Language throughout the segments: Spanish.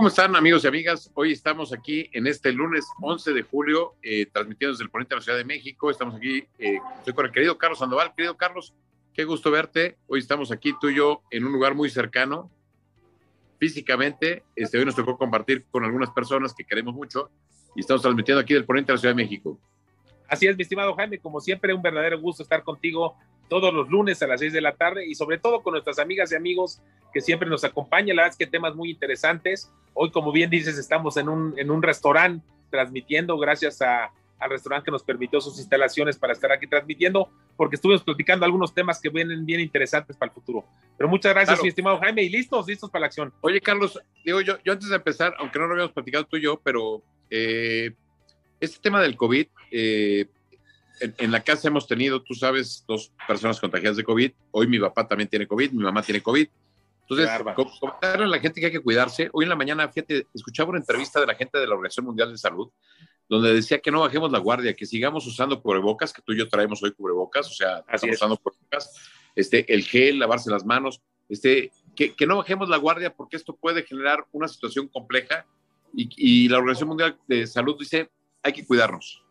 ¿Cómo están amigos y amigas? Hoy estamos aquí en este lunes 11 de julio, eh, transmitiendo desde el Ponente de la Ciudad de México. Estamos aquí, eh, estoy con el querido Carlos Sandoval. Querido Carlos, qué gusto verte. Hoy estamos aquí tú y yo en un lugar muy cercano, físicamente. Este, hoy nos tocó compartir con algunas personas que queremos mucho y estamos transmitiendo aquí del Ponente de la Ciudad de México. Así es, mi estimado Jaime, como siempre, un verdadero gusto estar contigo todos los lunes a las 6 de la tarde y sobre todo con nuestras amigas y amigos que siempre nos acompañan. La verdad es que temas muy interesantes. Hoy, como bien dices, estamos en un, en un restaurante transmitiendo gracias a, al restaurante que nos permitió sus instalaciones para estar aquí transmitiendo, porque estuvimos platicando algunos temas que vienen bien interesantes para el futuro. Pero muchas gracias, mi estimado Jaime, y listos, listos para la acción. Oye, Carlos, digo yo, yo antes de empezar, aunque no lo habíamos platicado tú y yo, pero eh, este tema del COVID, eh, en, la casa hemos tenido, tú sabes, dos personas contagiadas de COVID. Hoy mi papá también tiene COVID, mi mamá tiene COVID. Entonces, comentarle a la gente que hay que cuidarse. Hoy en la mañana, fíjate, escuchaba una entrevista de la gente de la Organización Mundial de Salud, donde decía que no bajemos la guardia, que sigamos usando cubrebocas, que tú y yo traemos hoy cubrebocas, o sea, estamos usando cubrebocas, este, el gel, lavarse las manos, este, que, que, no bajemos la guardia porque esto puede generar una situación compleja y, y la Organización Mundial de Salud dice, hay que cuidarnos.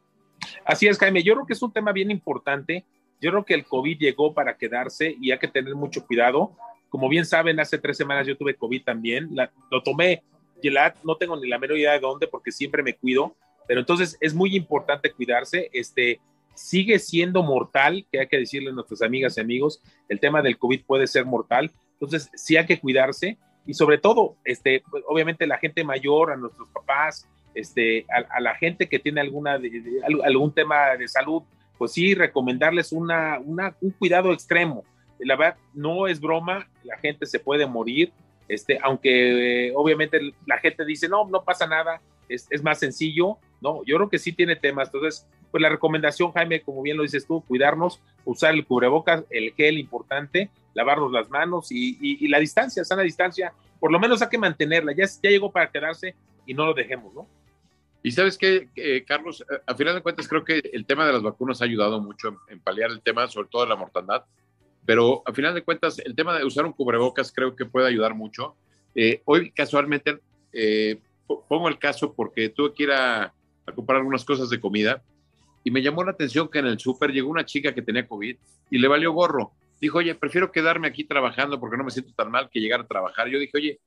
Así es, Jaime. Yo creo que es un tema bien importante. Yo creo que el COVID llegó para quedarse y hay que tener mucho cuidado. Como bien saben, hace tres semanas yo tuve COVID también. lo tomé, no tengo ni la menor idea de dónde porque siempre me cuido. Pero entonces es muy importante cuidarse. Este, sigue siendo mortal, que hay que decirle a nuestras amigas y amigos, el tema del COVID puede ser mortal. Entonces sí hay que cuidarse y sobre todo, este, pues, obviamente la gente mayor, a nuestros papás, este, a, la gente que tiene alguna, algún tema de salud, pues sí, recomendarles una, una, un cuidado extremo. La verdad, no es broma, la gente se puede morir, este, aunque eh, obviamente la gente dice, no, no pasa nada, es, es, más sencillo, no, yo creo que sí tiene temas. Entonces, pues la recomendación, Jaime, como bien lo dices tú, cuidarnos, usar el cubrebocas, el gel importante, lavarnos las manos y, y, y la distancia, sana distancia, por lo menos hay que mantenerla, ya, ya llegó para quedarse y no lo dejemos, ¿no? Y sabes qué, eh, Carlos, a final de cuentas creo que el tema de las vacunas ha ayudado mucho en, paliar el tema, sobre todo de la mortandad, pero a final de cuentas el tema de usar un cubrebocas creo que puede ayudar mucho. Eh, hoy casualmente eh, pongo el caso porque tuve que ir a, a, comprar algunas cosas de comida y me llamó la atención que en el súper llegó una chica que tenía COVID y le valió gorro. Dijo, oye, prefiero quedarme aquí trabajando porque no me siento tan mal que llegar a trabajar. Yo dije, oye,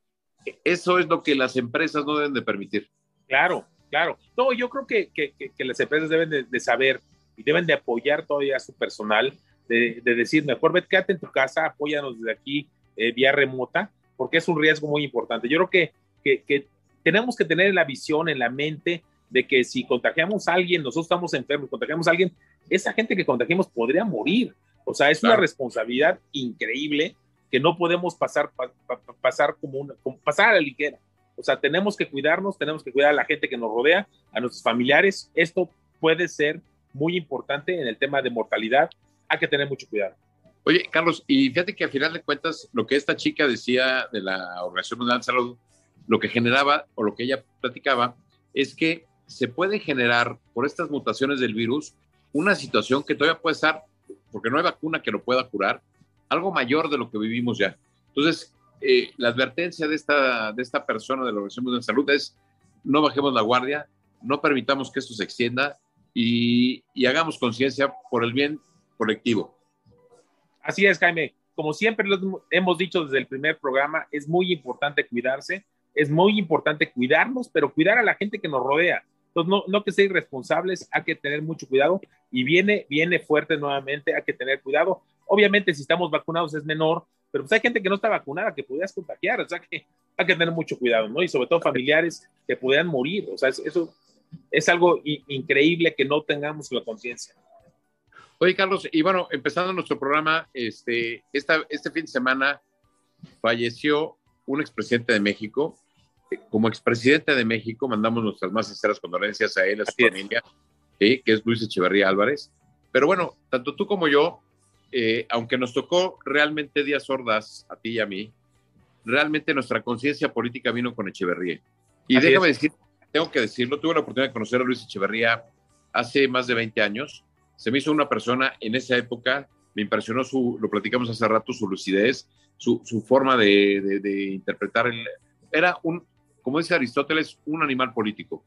eso es lo que las empresas no deben de permitir. Claro, claro. No, yo creo que, que, que las empresas deben de, saber y deben de apoyar todavía a su personal, de, de decir, mejor vete, quédate en tu casa, apóyanos desde aquí eh, vía remota, porque es un riesgo muy importante. Yo creo que, que, tenemos que tener la visión, en la mente, de que si contagiamos a alguien, nosotros estamos enfermos, contagiamos a alguien, esa gente que contagiamos podría morir. O sea, es una responsabilidad increíble que no podemos pasar, pasar como una, como pasar a la ligera. O sea, tenemos que cuidarnos, tenemos que cuidar a la gente que nos rodea, a nuestros familiares. Esto puede ser muy importante en el tema de mortalidad. Hay que tener mucho cuidado. Oye, Carlos, y fíjate que al final de cuentas, lo que esta chica decía de la Organización Mundial de Salud, lo que generaba o lo que ella platicaba, es que se puede generar por estas mutaciones del virus una situación que todavía puede estar, porque no hay vacuna que lo pueda curar, algo mayor de lo que vivimos ya. Entonces, eh, la advertencia de esta, de esta persona de la Organización Mundial de Salud es no bajemos la guardia, no permitamos que esto se extienda y, hagamos conciencia por el bien colectivo. Así es, Jaime. Como siempre hemos dicho desde el primer programa, es muy importante cuidarse, es muy importante cuidarnos, pero cuidar a la gente que nos rodea. Entonces, no, no que ser irresponsables, hay que tener mucho cuidado y viene, viene fuerte nuevamente, hay que tener cuidado. Obviamente, si estamos vacunados es menor, pero pues hay gente que no está vacunada, que pudieras contagiar, o sea que hay que tener mucho cuidado, ¿no? Y sobre todo familiares que pudieran morir, o sea, eso es algo increíble que no tengamos la conciencia. Oye, Carlos, y bueno, empezando nuestro programa, este, esta, este fin de semana falleció un expresidente de México. Como expresidente de México, mandamos nuestras más sinceras condolencias a él, a su familia, que es Luis Echeverría Álvarez. Pero bueno, tanto tú como yo eh, aunque nos tocó realmente días sordas a ti y a mí, realmente nuestra conciencia política vino con Echeverría. Y déjame decir, tengo que decirlo, tuve la oportunidad de conocer a Luis Echeverría hace más de 20 años. Se me hizo una persona en esa época, me impresionó su, lo platicamos hace rato, su lucidez, su, su forma de, de, interpretar. El, era un, como dice Aristóteles, un animal político.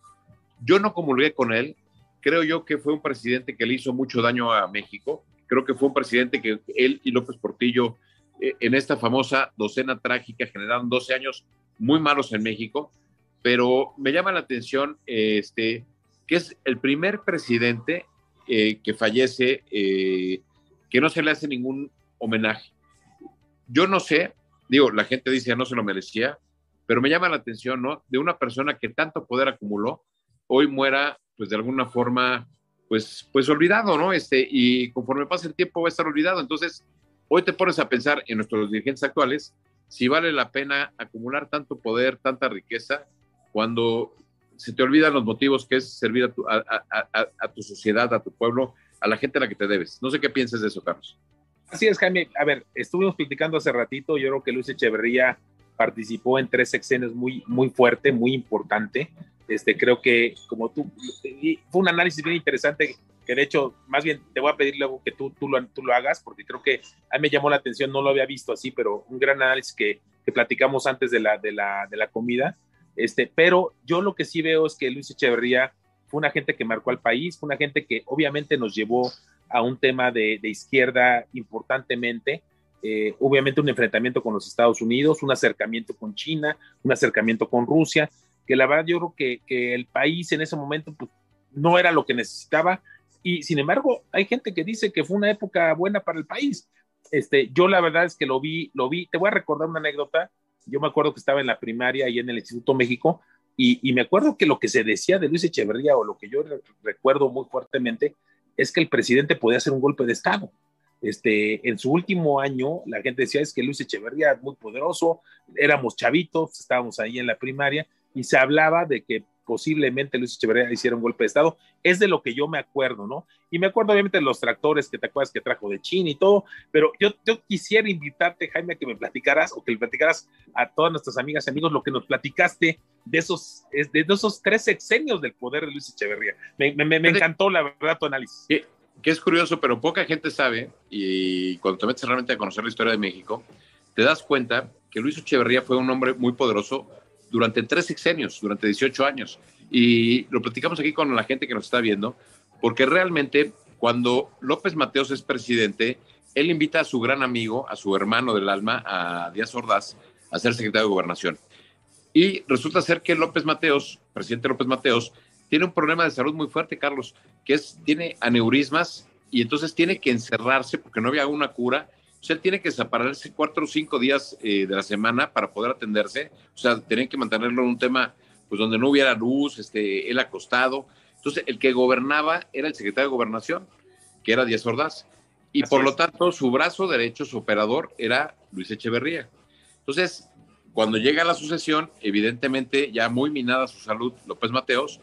Yo no comulgué con él, creo yo que fue un presidente que le hizo mucho daño a México, creo que fue un presidente que él y López Portillo eh, en esta famosa docena trágica generaron 12 años muy malos en México, pero me llama la atención este, que es el primer presidente eh, que fallece, eh, que no se le hace ningún homenaje. Yo no sé, digo, la gente dice no se lo merecía, pero me llama la atención, ¿no? De una persona que tanto poder acumuló, hoy muera, pues de alguna forma, pues, pues olvidado, ¿no? Este, y conforme pasa el tiempo va a estar olvidado. Entonces, hoy te pones a pensar en nuestros dirigentes actuales si vale la pena acumular tanto poder, tanta riqueza, cuando se te olvidan los motivos que es servir a tu, a, tu sociedad, a tu pueblo, a la gente a la que te debes. No sé qué piensas de eso, Carlos. Así es, Jaime. A ver, estuvimos platicando hace ratito, yo creo que Luis Echeverría participó en tres sexenios muy, muy fuerte, muy importante. Este, creo que, como tú, fue un análisis bien interesante, que de hecho, más bien te voy a pedir luego que tú, tú, lo, tú lo hagas, porque creo que a mí me llamó la atención, no lo había visto así, pero un gran análisis que, que platicamos antes de la, de la, de la comida. Este, pero yo lo que sí veo es que Luis Echeverría fue una gente que marcó al país, fue una gente que obviamente nos llevó a un tema de, de izquierda importantemente, eh, obviamente un enfrentamiento con los Estados Unidos, un acercamiento con China, un acercamiento con Rusia, que la verdad yo creo que, que el país en ese momento pues, no era lo que necesitaba y sin embargo hay gente que dice que fue una época buena para el país. Este, yo la verdad es que lo vi, lo vi, te voy a recordar una anécdota, yo me acuerdo que estaba en la primaria y en el Instituto México y, y, me acuerdo que lo que se decía de Luis Echeverría o lo que yo recuerdo muy fuertemente es que el presidente podía hacer un golpe de Estado. Este, en su último año, la gente decía es que Luis Echeverría es muy poderoso, éramos chavitos, estábamos ahí en la primaria y se hablaba de que posiblemente Luis Echeverría hiciera un golpe de Estado. Es de lo que yo me acuerdo, ¿no? Y me acuerdo obviamente de los tractores que te acuerdas que trajo de China y todo, pero yo, yo quisiera invitarte, Jaime, a que me platicaras o que le platicaras a todas nuestras amigas y amigos lo que nos platicaste de esos, de esos tres sexenios del poder de Luis Echeverría. Me, me, me encantó, la verdad, tu análisis. Que, que es curioso, pero poca gente sabe, y cuando te metes realmente a conocer la historia de México, te das cuenta que Luis Echeverría fue un hombre muy poderoso durante tres sexenios, durante 18 años. Y lo platicamos aquí con la gente que nos está viendo, porque realmente cuando López Mateos es presidente, él invita a su gran amigo, a su hermano del alma, a Díaz Ordaz, a ser secretario de gobernación. Y resulta ser que López Mateos, presidente López Mateos, tiene un problema de salud muy fuerte, Carlos, que es, tiene aneurismas y entonces tiene que encerrarse porque no había una cura o sea, él tiene que separarse cuatro o cinco días eh, de la semana para poder atenderse. O sea, tienen que mantenerlo en un tema pues donde no hubiera luz, este, él acostado. Entonces, el que gobernaba era el secretario de Gobernación, que era Díaz Ordaz. Y por lo tanto, su brazo derecho, su operador, era Luis Echeverría. Entonces, cuando llega la sucesión, evidentemente ya muy minada su salud, López Mateos,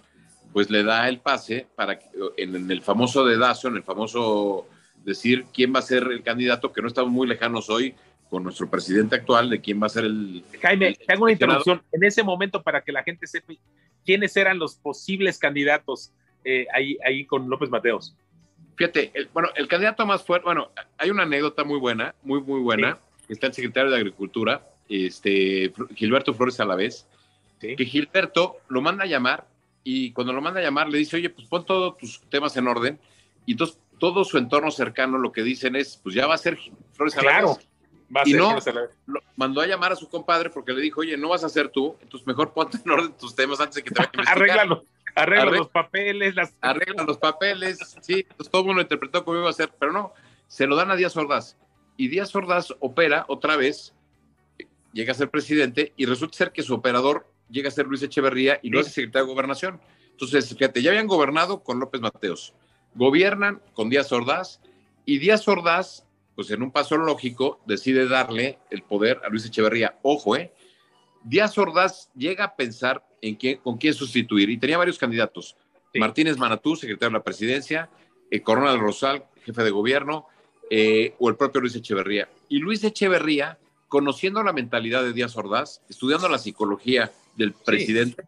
pues le da el pase para que en, en el famoso dedazo, en el famoso decir quién va a ser el candidato, que no estamos muy lejanos hoy con nuestro presidente actual de quién va a ser el... Jaime, te hago una interrupción. En ese momento, para que la gente sepa quiénes eran los posibles candidatos eh, ahí, ahí con López Mateos. Fíjate, bueno, el candidato más fuerte, bueno, hay una anécdota muy buena, muy, muy buena, está el secretario de Agricultura, este, Gilberto Flores a la vez, que Gilberto lo manda a llamar y cuando lo manda a llamar le dice, oye, pues pon todos tus temas en orden. Y entonces todo su entorno cercano lo que dicen es, pues ya va a ser Flores Claro, va a y no, lo, mandó a llamar a su compadre porque le dijo, oye, no vas a ser tú, entonces mejor ponte en orden tus temas antes de que te vaya a investigar. Arréglalo, arregla los papeles. Las... Arregla los papeles, sí, entonces todo el mundo interpretó cómo iba a ser, pero no, se lo dan a Díaz Ordaz. Y Díaz Ordaz opera otra vez, llega a ser presidente y resulta ser que su operador llega a ser Luis Echeverría y lo hace secretario de Gobernación. Entonces, fíjate, ya habían gobernado con López Mateos Gobiernan con Díaz Ordaz y Díaz Ordaz, pues en un paso lógico, decide darle el poder a Luis Echeverría. Ojo, ¿eh? Díaz Ordaz llega a pensar en quién, con quién sustituir y tenía varios candidatos. Martínez Manatú, secretario de la presidencia, eh, Coronel Rosal, jefe de gobierno, eh, o el propio Luis Echeverría. Y Luis Echeverría, conociendo la mentalidad de Díaz Ordaz, estudiando la psicología del presidente,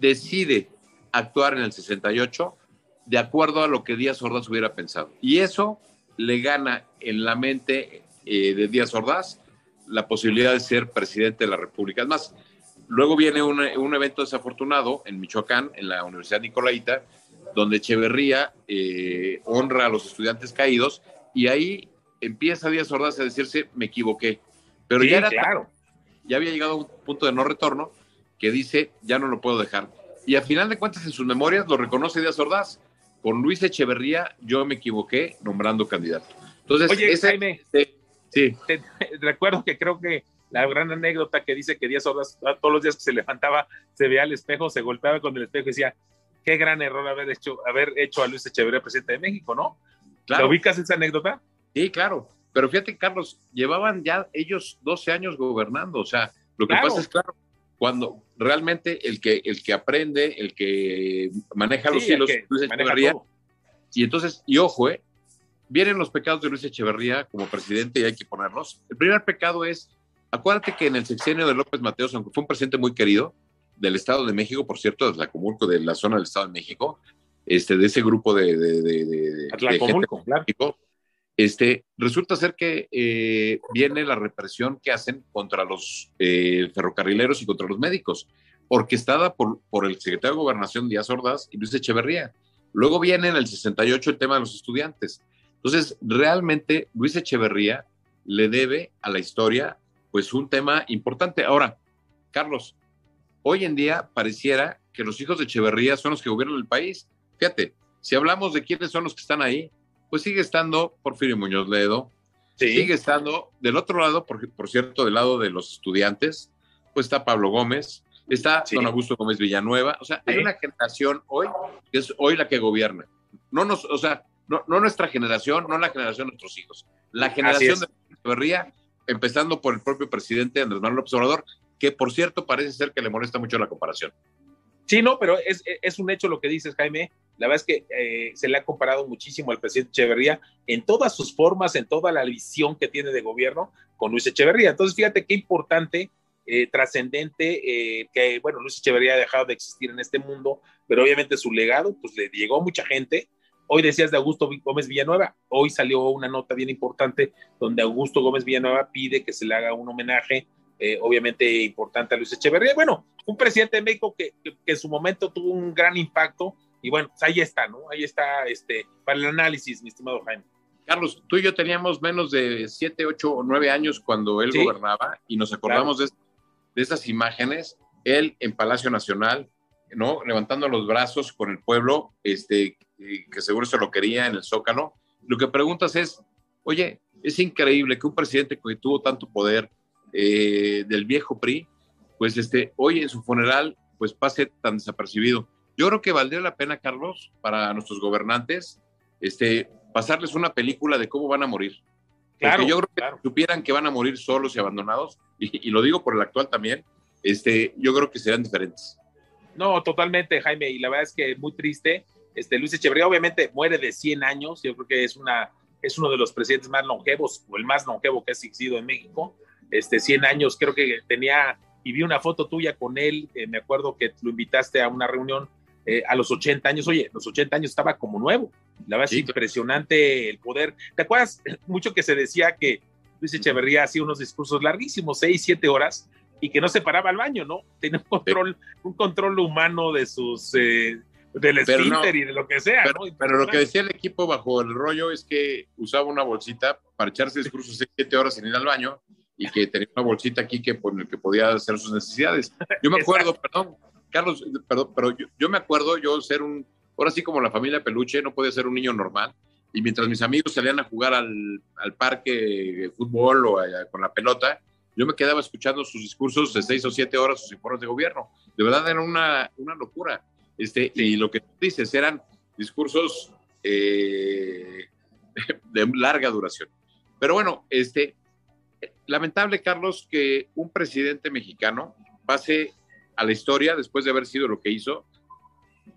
decide actuar en el 68 de acuerdo a lo que Díaz Ordaz hubiera pensado. Y eso le gana en la mente eh, de Díaz Ordaz la posibilidad de ser presidente de la República. Es más, luego viene un, un, evento desafortunado en Michoacán, en la Universidad Nicolaita, donde Echeverría eh, honra a los estudiantes caídos y ahí empieza Díaz Ordaz a decirse, me equivoqué. Pero ya era claro. ya había llegado a un punto de no retorno que dice, ya no lo puedo dejar. Y al final de cuentas, en sus memorias lo reconoce Díaz Ordaz. Con Luis Echeverría, yo me equivoqué nombrando candidato. Entonces, Oye, ese, Jaime, sí, sí. te- recuerdo que creo que la gran anécdota que dice que Díaz Ordaz todos los días que se levantaba, se veía al espejo, se golpeaba con el espejo y decía, qué gran error haber hecho, haber hecho a Luis Echeverría presidente de México, ¿no? claro. ¿Lo ubicas esa anécdota? Sí, claro. Pero fíjate, Carlos, llevaban ya ellos 12 años gobernando. O sea, lo que Claro. pasa es, claro, cuando realmente el que, el que aprende, el que maneja los Sí, hilos, Luis Echeverría, y entonces, y ojo, ¿eh? vienen los pecados de Luis Echeverría como presidente y hay que ponerlos. El primer pecado es, acuérdate que en el sexenio de López Mateos, aunque fue un presidente muy querido, del Estado de México, por cierto, de Tlacomulco, de la zona del Estado de México, este, de ese grupo de, de, de, de- gente claro. México, este, resulta ser que eh, viene la represión que hacen contra los eh, ferrocarrileros y contra los médicos, orquestada por, por el secretario de Gobernación Díaz Ordaz y Luis Echeverría. Luego viene en el 68 el tema de los estudiantes. Entonces, realmente Luis Echeverría le debe a la historia pues un tema importante. Ahora, Carlos, hoy en día pareciera que los hijos de Echeverría son los que gobiernan el país. Fíjate, si hablamos de quiénes son los que están ahí, pues sigue estando Porfirio Muñoz Ledo, Sí. sigue estando del otro lado, por, por cierto, del lado de los estudiantes, pues está Pablo Gómez, está Sí. don Augusto Gómez Villanueva, o sea, hay una generación hoy que es hoy la que gobierna. No nos, o sea, no, no nuestra generación, no la generación de nuestros hijos, la generación de Echeverría, empezando por el propio presidente Andrés Manuel López Obrador, que por cierto parece ser que le molesta mucho la comparación. Sí, no, pero es, es un hecho lo que dices, Jaime. La verdad es que eh, se le ha comparado muchísimo al presidente Echeverría en todas sus formas, en toda la visión que tiene de gobierno con Luis Echeverría. Entonces, fíjate qué importante, eh, trascendente, eh, que, bueno, Luis Echeverría ha dejado de existir en este mundo, pero obviamente su legado, pues le llegó a mucha gente. Hoy decías de Augusto Gómez Villanueva, hoy salió una nota bien importante donde Augusto Gómez Villanueva pide que se le haga un homenaje eh, obviamente importante a Luis Echeverría. Bueno, un presidente de México que, en su momento tuvo un gran impacto y bueno, pues ahí está, ¿no? Ahí está este, para el análisis, mi estimado Jaime. Carlos, tú y yo teníamos menos de 7, 8 o 9 años cuando él Sí. gobernaba y nos acordamos de, de esas imágenes, él en Palacio Nacional, ¿no? Levantando los brazos con el pueblo, este, que seguro se lo quería en el Zócalo. Lo que preguntas es, oye, es increíble que un presidente que tuvo tanto poder eh, del viejo PRI, pues este, hoy en su funeral, pues pase tan desapercibido. Yo creo que valdría la pena, Carlos, para nuestros gobernantes, este, pasarles una película de cómo van a morir. Claro, Porque yo creo que claro. supieran que van a morir solos y abandonados, y, y lo digo por el actual también, este, yo creo que serán diferentes. No, totalmente, Jaime, y la verdad es que muy triste. Este, Luis Echeverría obviamente muere de 100 años, yo creo que es, una, es uno de los presidentes más longevos, o el más longevo que ha existido en México. Este, 100 años, creo que tenía, y vi una foto tuya con él, eh, me acuerdo que lo invitaste a una reunión eh, a los 80 años, oye, los 80 años estaba como nuevo, la verdad Sí, es impresionante el poder. ¿Te acuerdas mucho que se decía que Luis Echeverría hacía unos discursos larguísimos, 6, 7 horas, y que no se paraba al baño, ¿no? Tenía un control, un control humano de sus, eh, del no, esfínter y de lo que sea, Pero, ¿no? pero lo que decía el equipo bajo el rollo es que usaba una bolsita para echarse discursos de siete horas sin ir al baño y que tenía una bolsita aquí que, con el que podía hacer sus necesidades. Yo me acuerdo, perdón, Carlos, perdón, pero yo, me acuerdo yo ser un, ahora sí como la familia Peluche, no podía ser un niño normal. Y mientras mis amigos salían a jugar al, al parque de fútbol o a- con la pelota, yo me quedaba escuchando sus discursos de seis o siete horas, sus informes de gobierno. De verdad era una, una locura. Este, Y lo que dices eran discursos eh, de larga duración. Pero bueno, este, lamentable, Carlos, que un presidente mexicano pase a la historia después de haber sido lo que hizo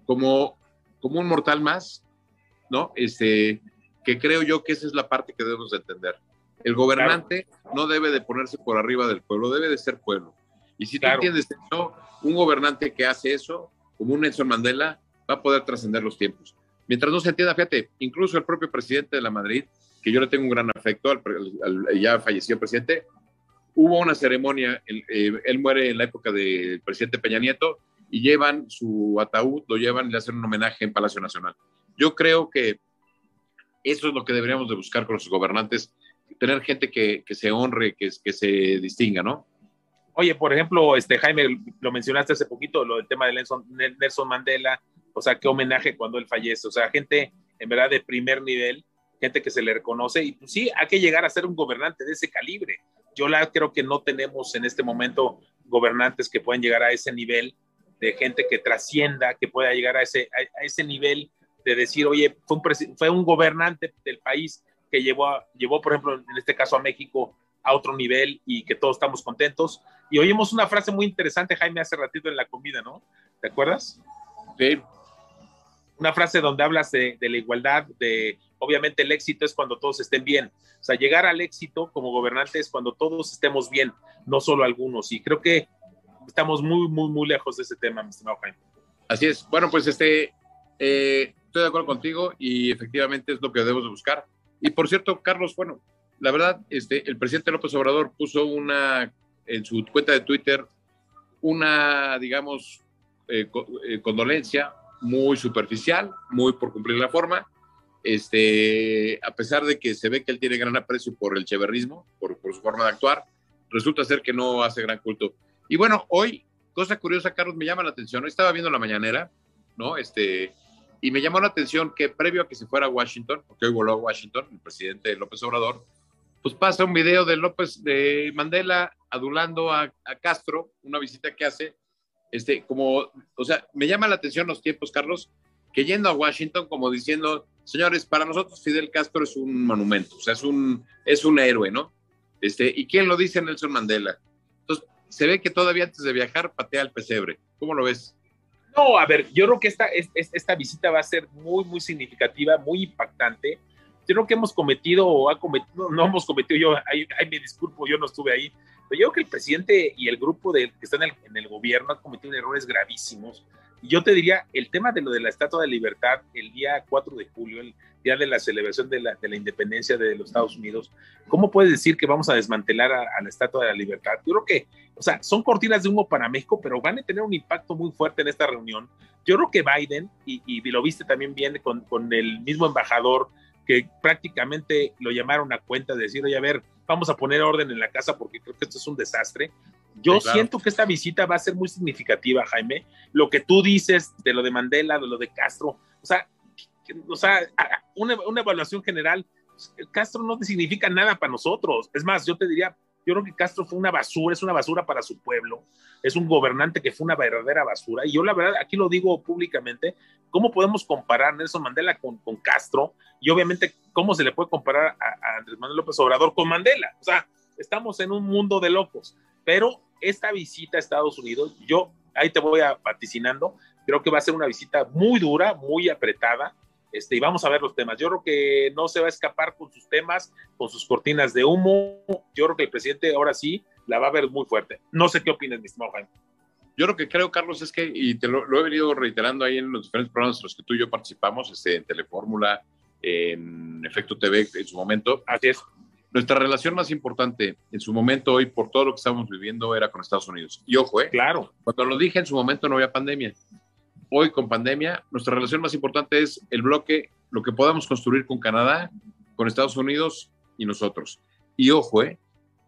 como, como un mortal más, ¿no? Este, que creo yo que esa es la parte que debemos de entender. El gobernante no debe de ponerse por arriba del pueblo, debe de ser pueblo. Y si Claro. tú entiendes eso, un gobernante que hace eso, como un Nelson Mandela, va a poder trascender los tiempos. Mientras no se entienda, fíjate, incluso el propio presidente de la Madrid, que yo le tengo un gran afecto al, al- al ya fallecido presidente, hubo una ceremonia, él, eh, él, muere en la época del presidente Peña Nieto y llevan su ataúd, lo llevan y le hacen un homenaje en Palacio Nacional. Yo creo que eso es lo que deberíamos de buscar con los gobernantes, tener gente que, que se honre, que, que se distinga, ¿no? Oye, por ejemplo, este Jaime, lo mencionaste hace poquito, lo del tema de Nelson, Nelson Mandela, o sea, qué homenaje cuando él fallece, o sea, gente en verdad de primer nivel, gente que se le reconoce, y pues sí, hay que llegar a ser un gobernante de ese calibre. Yo la, creo que no tenemos en este momento gobernantes que puedan llegar a ese nivel de gente que trascienda, que pueda llegar a ese, a, ese nivel de decir, oye, fue un, fue un gobernante del país que llevó, llevó, por ejemplo, en este caso a México a otro nivel y que todos estamos contentos. Y oímos una frase muy interesante, Jaime, hace ratito en la comida, ¿no? ¿Te acuerdas? Sí. Una frase donde hablas de, de la igualdad, de obviamente el éxito es cuando todos estén bien. O sea, llegar al éxito como gobernante es cuando todos estemos bien, no solo algunos. Y creo que estamos muy, muy, muy lejos de ese tema, mi estimado Jaime. Así es. Bueno, pues este, eh, estoy de acuerdo contigo y efectivamente es lo que debemos de buscar. Y por cierto, Carlos, bueno, la verdad, este, el presidente López Obrador puso una, en su cuenta de Twitter, una, digamos, eh, eh, condolencia muy superficial, muy por cumplir la forma, este, a pesar de que se ve que él tiene gran aprecio por el cheverrismo, por, su forma de actuar, resulta ser que no hace gran culto. Y bueno, hoy, cosa curiosa, Carlos, me llama la atención, hoy estaba viendo la mañanera, ¿no? Este, y me llamó la atención que previo a que se fuera a Washington, porque hoy voló a Washington, el presidente López Obrador, pues pasa un video de López, de Mandela adulando a, a Castro, una visita que hace, este, como, o sea, me llama la atención los tiempos, Carlos, que yendo a Washington como diciendo, señores, para nosotros Fidel Castro es un monumento, o sea, es un, es un héroe, ¿no? Este, ¿Y quién lo dice? Nelson Mandela. Entonces, se ve que todavía antes de viajar patea el pesebre. ¿Cómo lo ves? No, a ver, yo creo que esta, esta visita va a ser muy, muy significativa, muy impactante. Yo creo que hemos cometido, o ha cometido, no hemos cometido, yo, ahí, me disculpo, yo no estuve ahí, pero yo creo que el presidente y el grupo de, que está en el, en el gobierno han cometido errores gravísimos yo te diría, el tema de lo de la Estatua de Libertad, el día 4 de julio, el día de la celebración de la, de la independencia de los Estados Unidos, ¿cómo puedes decir que vamos a desmantelar a, la Estatua de la Libertad? Yo creo que, o sea, son cortinas de humo para México, pero van a tener un impacto muy fuerte en esta reunión. Yo creo que Biden, y, y lo viste también bien con, con el mismo embajador, que prácticamente lo llamaron a cuenta de decir, oye, a ver, vamos a poner orden en la casa porque creo que esto es un desastre. Yo siento que esta visita va a ser muy significativa, Jaime. Lo que tú dices de lo de Mandela, de lo de Castro, o sea, o sea una, una evaluación general, Castro no significa nada para nosotros. Es más, yo te diría, yo creo que Castro fue una basura, es una basura para su pueblo, es un gobernante que fue una verdadera basura. Y yo la verdad, aquí lo digo públicamente, ¿cómo podemos comparar Nelson Mandela con, con Castro? Y obviamente, ¿cómo se le puede comparar a, Andrés Manuel López Obrador con Mandela? O sea, estamos en un mundo de locos. Pero esta visita a Estados Unidos, yo ahí te voy a vaticinando, creo que va a ser una visita muy dura, muy apretada, este, y vamos a ver los temas. Yo creo que no se va a escapar con sus temas, con sus cortinas de humo. Yo creo que el presidente ahora sí la va a ver muy fuerte. No sé qué opinas, mi estimado Jaime. Yo lo que creo, Carlos, es que, y te lo, lo, he venido reiterando ahí en los diferentes programas en los que tú y yo participamos, este, en Telefórmula, en Efecto TV en su momento. Así es nuestra relación más importante en su momento hoy por todo lo que estamos viviendo era con Estados Unidos. Y ojo, ¿eh? Claro. Cuando lo dije en su momento no había pandemia. Hoy con pandemia, nuestra relación más importante es el bloque, lo que podamos construir con Canadá, con Estados Unidos y nosotros. Y ojo, ¿eh?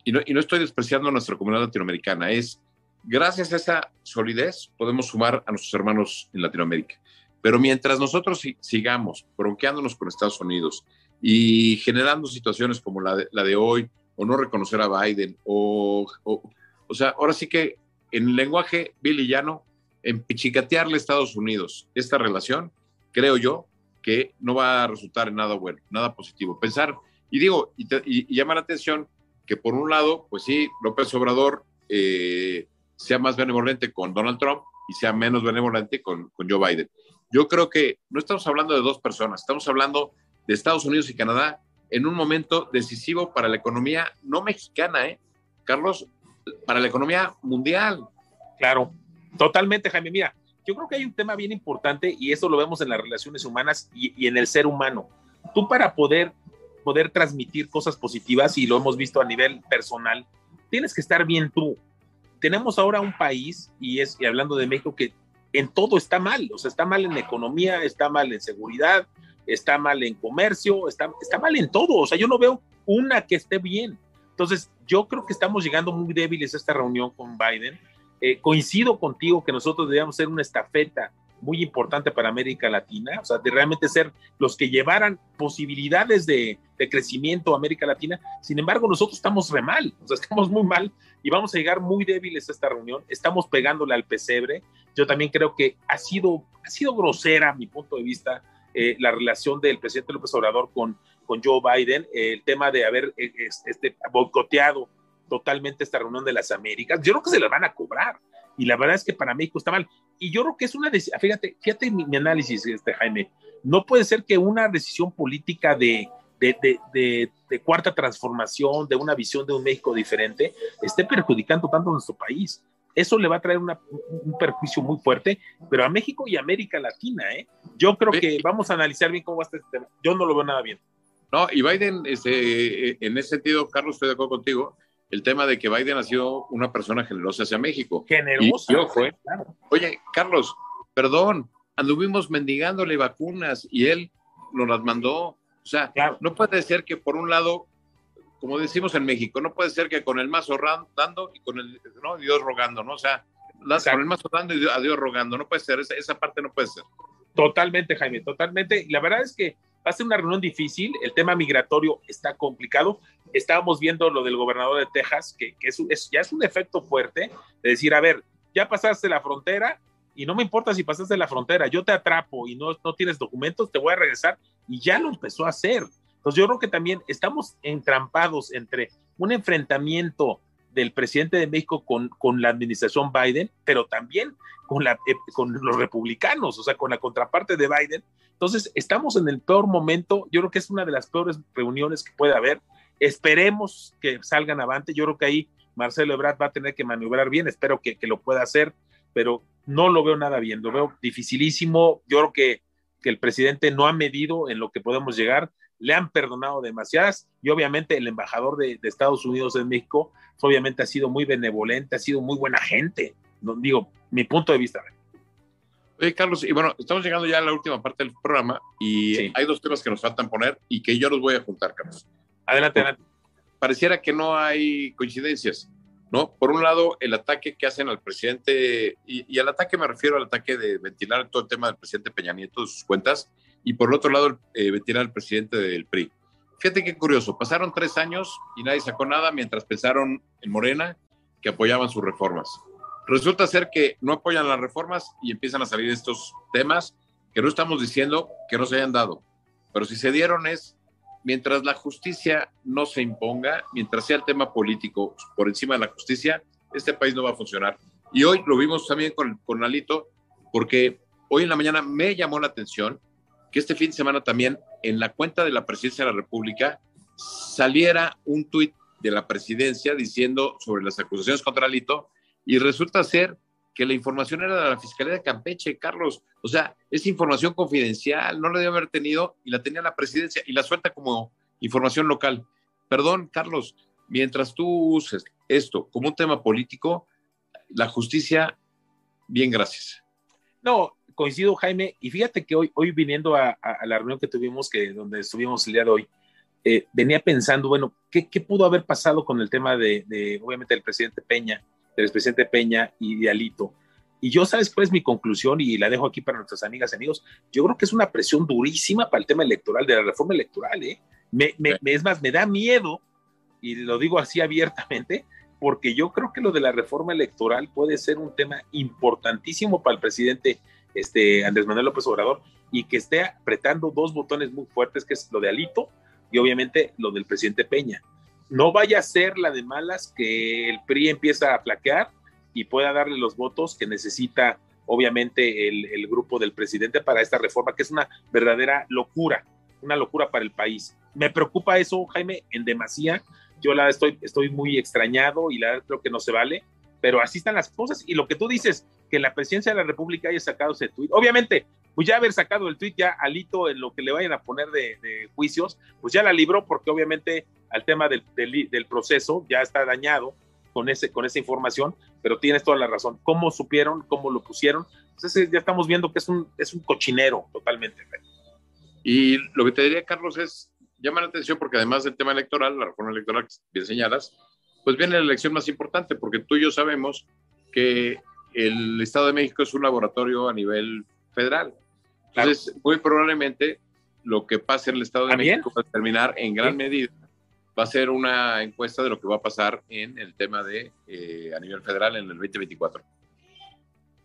Y no, estoy despreciando a nuestra comunidad latinoamericana, es gracias a esa solidez podemos sumar a nuestros hermanos en Latinoamérica. Pero mientras nosotros sigamos bronqueándonos con Estados Unidos, y generando situaciones como la de, hoy, o no reconocer a Biden, o, o, o sea, ahora sí que en lenguaje villano, en pichicatearle a Estados Unidos esta relación, creo yo que no va a resultar en nada bueno, nada positivo. Pensar, y digo, y, te, llama la atención que por un lado, pues sí, López Obrador eh, sea más benevolente con Donald Trump y sea menos benevolente con, con Joe Biden. Yo creo que no estamos hablando de dos personas, estamos hablando de Estados Unidos y Canadá en un momento decisivo para la economía no mexicana, ¿eh? Carlos, para la economía mundial. Claro, totalmente, Jaime. Mira, yo creo que hay un tema bien importante y eso lo vemos en las relaciones humanas y, en el ser humano. Tú para poder, poder transmitir cosas positivas, y lo hemos visto a nivel personal, tienes que estar bien tú. Tenemos ahora un país, y es y hablando de México, que en todo está mal, o sea, está mal en economía, está mal en seguridad, está mal en comercio, está, está mal en todo, o sea, yo no veo una que esté bien. Entonces, yo creo que estamos llegando muy débiles a esta reunión con Biden. Eh, coincido contigo que nosotros debíamos ser una estafeta muy importante para América Latina, o sea, de realmente ser los que llevaran posibilidades de, crecimiento a América Latina. Sin embargo, nosotros estamos re mal, o sea, estamos muy mal y vamos a llegar muy débiles a esta reunión. Estamos pegándole al pesebre. Yo también creo que ha sido, ha sido grosera, a mi punto de vista, eh, la relación del presidente López Obrador con, con Joe Biden, el tema de haber eh, este, boicoteado totalmente esta reunión de las Américas. Yo creo que se la van a cobrar y la verdad es que para México está mal. Y yo creo que es una decisión, fíjate, fíjate mi, análisis, este, Jaime, no puede ser que una decisión política de, de, de, de, cuarta transformación, de una visión de un México diferente, esté perjudicando tanto a nuestro país. Eso le va a traer una, un perjuicio muy fuerte, pero a México y América Latina, ¿eh? Yo creo que vamos a analizar bien cómo va a estar este tema. Yo no lo veo nada bien. No, y Biden, este, en ese sentido, Carlos, estoy de acuerdo contigo el tema de que Biden ha sido una persona generosa hacia México. Generosa. Y, Oye, Carlos, perdón, anduvimos mendigándole vacunas y él nos las mandó. O sea, no puede ser que por un lado, como decimos en México, no puede ser que con el mazo dando y con el ¿no? Dios rogando, ¿no? O sea, con el mazo dando y a Dios rogando, no puede ser, esa, esa parte no puede ser. Totalmente, Jaime, totalmente. La verdad es que va a ser una reunión difícil, el tema migratorio está complicado. Estábamos viendo lo del gobernador de Texas, que, es, ya es un efecto fuerte, de decir, a ver, ya pasaste la frontera y no me importa si pasaste la frontera, yo te atrapo y no, no tienes documentos, te voy a regresar y ya lo empezó a hacer. Entonces yo creo que también estamos entrampados entre un enfrentamiento del presidente de México con, con la administración Biden, pero también con, la, eh, con los republicanos, o sea, con la contraparte de Biden. Entonces, estamos en el peor momento. Yo creo que es una de las peores reuniones que puede haber. Esperemos que salgan avante. Yo creo que ahí Marcelo Ebrard va a tener que maniobrar bien. Espero que, que lo pueda hacer, pero no lo veo nada bien. Lo veo dificilísimo. Yo creo que, que el presidente no ha medido en lo que podemos llegar le han perdonado demasiadas y obviamente el embajador de, de, Estados Unidos en México obviamente ha sido muy benevolente, ha sido muy buena gente, no, digo, mi punto de vista. Oye, Carlos, y bueno, estamos llegando ya a la última parte del programa y hay dos temas que nos faltan poner y que yo los voy a juntar, Carlos. Adelante, adelante. Pareciera que no hay coincidencias, ¿no? Por un lado, el ataque que hacen al presidente, y, y al ataque me refiero al ataque de ventilar todo el tema del presidente Peña Nieto, de sus cuentas, y por otro lado, eh, ventilar al presidente del PRI. Fíjate qué curioso, pasaron tres años y nadie sacó nada mientras pensaron en Morena que apoyaban sus reformas. Resulta ser que no apoyan las reformas y empiezan a salir estos temas que no estamos diciendo que no se hayan dado, pero si se dieron es mientras la justicia no se imponga, mientras sea el tema político por encima de la justicia, este país no va a funcionar. Y hoy lo vimos también con, con Alito, porque hoy en la mañana me llamó la atención que este fin de semana también en la cuenta de la presidencia de la República saliera un tuit de la presidencia diciendo sobre las acusaciones contra Alito y resulta ser que la información era de la Fiscalía de Campeche, Carlos. O sea, es información confidencial, no la debe haber tenido y la tenía la presidencia y la suelta como información local. Perdón, Carlos, mientras tú uses esto como un tema político, la justicia, bien, gracias. No, coincido, Jaime, y fíjate que hoy, hoy viniendo a, a, la reunión que tuvimos, que donde estuvimos el día de hoy, eh, venía pensando, bueno, ¿qué, ¿qué, pudo haber pasado con el tema de, de, obviamente, del presidente Peña, del expresidente Peña y de Alito? Y yo, ¿sabes cuál es mi conclusión? Y la dejo aquí para nuestras amigas y amigos. Yo creo que es una presión durísima para el tema electoral, de la reforma electoral, ¿eh? Me, me, me, es más, me da miedo, y lo digo así abiertamente, porque yo creo que lo de la reforma electoral puede ser un tema importantísimo para el presidente este, Andrés Manuel López Obrador y que esté apretando dos botones muy fuertes, que es lo de Alito y obviamente lo del presidente Peña. No vaya a ser la de malas que el PRI empieza a flaquear y pueda darle los votos que necesita obviamente el, grupo del presidente para esta reforma, que es una verdadera locura, una locura para el país. Me preocupa eso, Jaime, en demasía. Yo la estoy, estoy muy extrañado y la creo que no se vale, pero así están las cosas. Y lo que tú dices, que la presidencia de la República haya sacado ese tuit. Obviamente, pues ya haber sacado el tuit ya alito en lo que le vayan a poner de, de juicios, pues ya la libró porque obviamente al tema del, del, del, proceso ya está dañado con, ese, con esa información, pero tienes toda la razón. ¿Cómo supieron? ¿Cómo lo pusieron? Entonces ya estamos viendo que es un, es un cochinero totalmente. Y lo que te diría, Carlos, es, llama la atención porque además del tema electoral, la reforma electoral que bien señalas, pues viene la elección más importante, porque tú y yo sabemos que el Estado de México es un laboratorio a nivel federal. Entonces, muy probablemente lo que pase en el Estado de México va a terminar en gran medida, va a ser una encuesta de lo que va a pasar en el tema de eh, a nivel federal en el 2024.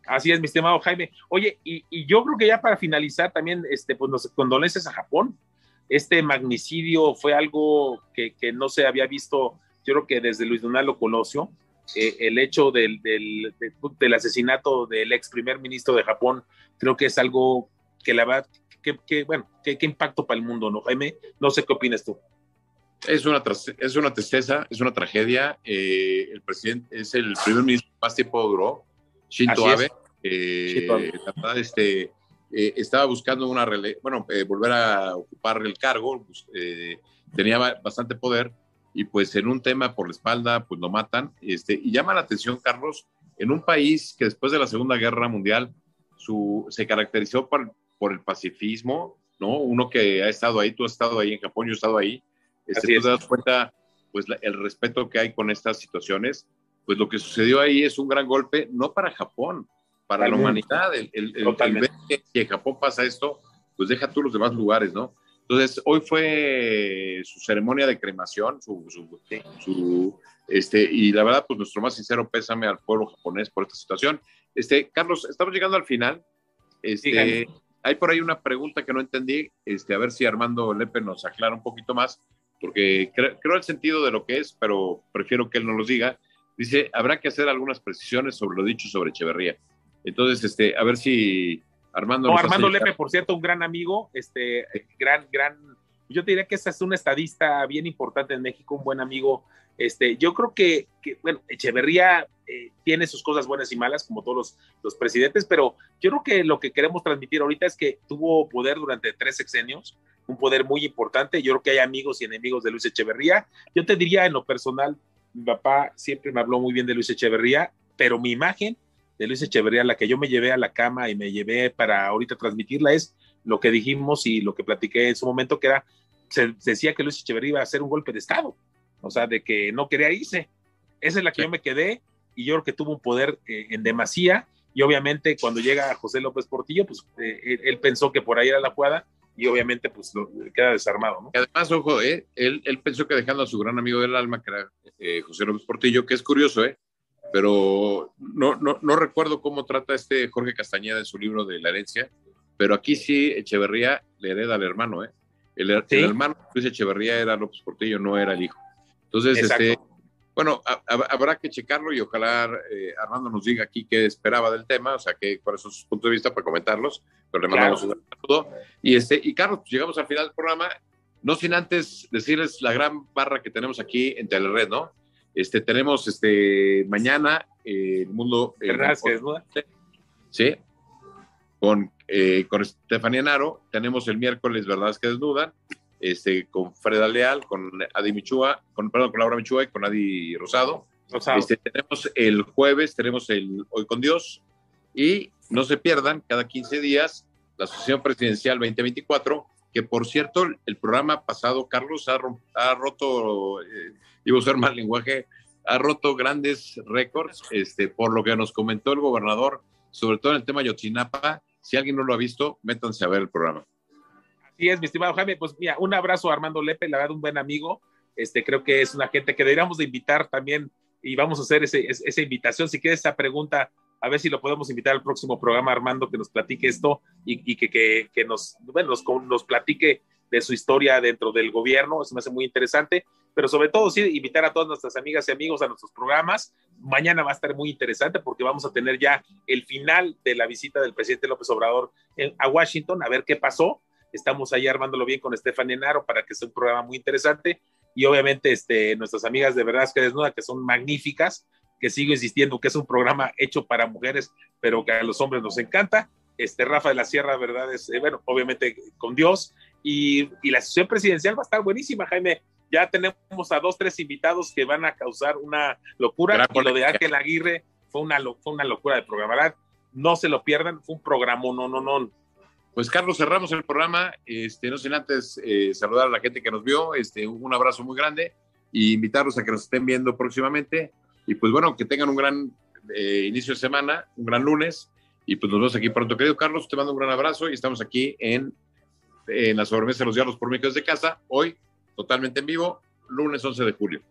Así es, mi estimado Jaime. Oye, y, yo creo que ya para finalizar también, este, pues nos condolencias a Japón. Este magnicidio fue algo que, que no se había visto, yo creo que desde Luis Donaldo Colosio, eh, el hecho del, del, del, asesinato del ex primer ministro de Japón, creo que es algo que la va, que, que bueno, qué impacto para el mundo, ¿no, Jaime? No sé qué opinas tú. Es una, es una tristeza, es una tragedia. Eh, el presidente es el primer ministro que más tiempo duró, Shinzo Abe. Eh, este, eh, estaba buscando una bueno, volver a ocupar el cargo, tenía bastante poder y pues en un tema por la espalda, pues lo matan. Este, y llama la atención, Carlos, en un país que después de la Segunda Guerra Mundial su, se caracterizó por, por el pacifismo, ¿no? Uno que ha estado ahí, tú has estado ahí en Japón, yo he estado ahí, este, tú te das cuenta, pues, el respeto que hay con estas situaciones, pues lo que sucedió ahí es un gran golpe, no para Japón, para la humanidad. El, el, el, que en Japón pasa esto, pues deja tú los demás lugares, ¿no? Entonces, hoy fue su ceremonia de cremación, su, su, este, y la verdad, pues nuestro más sincero pésame al pueblo japonés por esta situación. Este, Carlos, estamos llegando al final. Este, hay por ahí una pregunta que no entendí, este, a ver si Armando Lepe nos aclara un poquito más, porque creo el sentido de lo que es, pero prefiero que él nos lo diga. Dice, habrá que hacer algunas precisiones sobre lo dicho sobre Echeverría. Entonces, este, a ver si Armando. No, Armando Lepe, por cierto, un gran amigo, este, gran, gran, yo te diría que ese es un estadista bien importante en México, un buen amigo. Este, yo creo que, que bueno, Echeverría eh, tiene sus cosas buenas y malas, como todos los, los, presidentes, pero yo creo que lo que queremos transmitir ahorita es que tuvo poder durante tres sexenios, un poder muy importante. Yo creo que hay amigos y enemigos de Luis Echeverría. Yo te diría en lo personal, mi papá siempre me habló muy bien de Luis Echeverría, pero mi imagen de Luis Echeverría, la que yo me llevé a la cama y me llevé para ahorita transmitirla, es lo que dijimos y lo que platiqué en su momento, que era, se, decía que Luis Echeverría iba a hacer un golpe de Estado, o sea, de que no quería irse. Esa es la que yo me quedé y yo creo que tuvo un poder eh, en demasía y obviamente cuando llega José López Portillo, pues eh, él, pensó que por ahí era la jugada y obviamente pues lo, queda desarmado, ¿no? además, ojo, eh, él, él, pensó que dejando a su gran amigo del alma, que era eh, José López Portillo, que es curioso, ¿eh? Pero no, no, no recuerdo cómo trata este Jorge Castañeda en su libro de la herencia, pero aquí sí Echeverría le hereda al hermano, ¿eh? El, hermano Luis Echeverría era López Portillo, no era el hijo. Entonces, este, bueno, habrá que checarlo y ojalá eh, Armando nos diga aquí qué esperaba del tema, o sea, que, cuáles son sus puntos de vista para comentarlos, pero le mandamos un saludo. Y, este, y Carlos, pues llegamos al final del programa, no sin antes decirles la gran barra que tenemos aquí en Telered, ¿no? Este, tenemos este, mañana eh, el mundo... Eh, sí, con, eh, con Estefanía Naro, tenemos el miércoles Verdades que Desnudan, este, con Freda Leal, con Adi Michua, con, perdón, con Laura Michua y con Adi Rosado. Este, tenemos el jueves, tenemos el Hoy con Dios. Y no se pierdan cada 15 días la Asociación Presidencial 2024, que por cierto, el programa pasado, Carlos, ha, roto, eh, iba a usar mal lenguaje, ha roto grandes récords, este, por lo que nos comentó el gobernador, sobre todo en el tema Yotzinapa. Si alguien no lo ha visto, métanse a ver el programa. Así es, mi estimado Jaime. Pues mira, un abrazo a Armando Lepe, la verdad, un buen amigo. Este, creo que es una gente que deberíamos de invitar también y vamos a hacer esa invitación. Si quieres esa pregunta, a ver si lo podemos invitar al próximo programa, Armando, que nos platique esto y, que, nos, bueno, nos, platique de su historia dentro del gobierno. Eso me hace muy interesante. Pero sobre todo, sí, invitar a todas nuestras amigas y amigos a nuestros programas. Mañana va a estar muy interesante porque vamos a tener ya el final de la visita del presidente López Obrador a Washington, a ver qué pasó Estamos ahí armándolo bien con Estefan Naro para que sea un programa muy interesante. Y obviamente este, nuestras amigas de Verdad que Desnuda, que son magníficas, que sigo insistiendo que es un programa hecho para mujeres, pero que a los hombres nos encanta. Este, Rafa de la Sierra, verdad, es, eh, bueno, obviamente con Dios. Y, y, la sesión presidencial va a estar buenísima, Jaime. ya tenemos a dos, tres invitados que van a causar una locura. Y lo de Ángel Aguirre fue una, fue una locura de programar. No se lo pierdan, fue un programa, no, no, no. Pues Carlos, cerramos el programa. Este, no sin antes eh, saludar a la gente que nos vio. Este, un abrazo muy grande y invitarlos a que nos estén viendo próximamente. Y pues bueno, que tengan un gran eh, inicio de semana, un gran lunes. Y pues nos vemos aquí pronto. Querido Carlos, te mando un gran abrazo y estamos aquí en, en la sobremesa de los diálogos por micros de casa. Hoy, totalmente en vivo, lunes 11 de julio.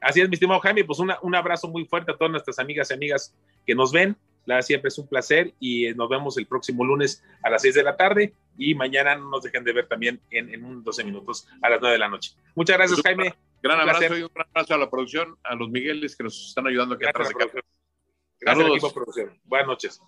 Así es, mi estimado Jaime. Pues un abrazo muy fuerte a todas nuestras amigas y amigas que nos ven siempre es un placer y eh, nos vemos el próximo lunes a las 6 de la tarde y mañana no nos dejen de ver también en, en un 12 minutos a las 9 de la noche. Muchas gracias, Jaime. Gran abrazo y un gran abrazo a la producción, a los Migueles que nos están ayudando aquí gracias atrás de Gracias al equipo producción. Buenas noches.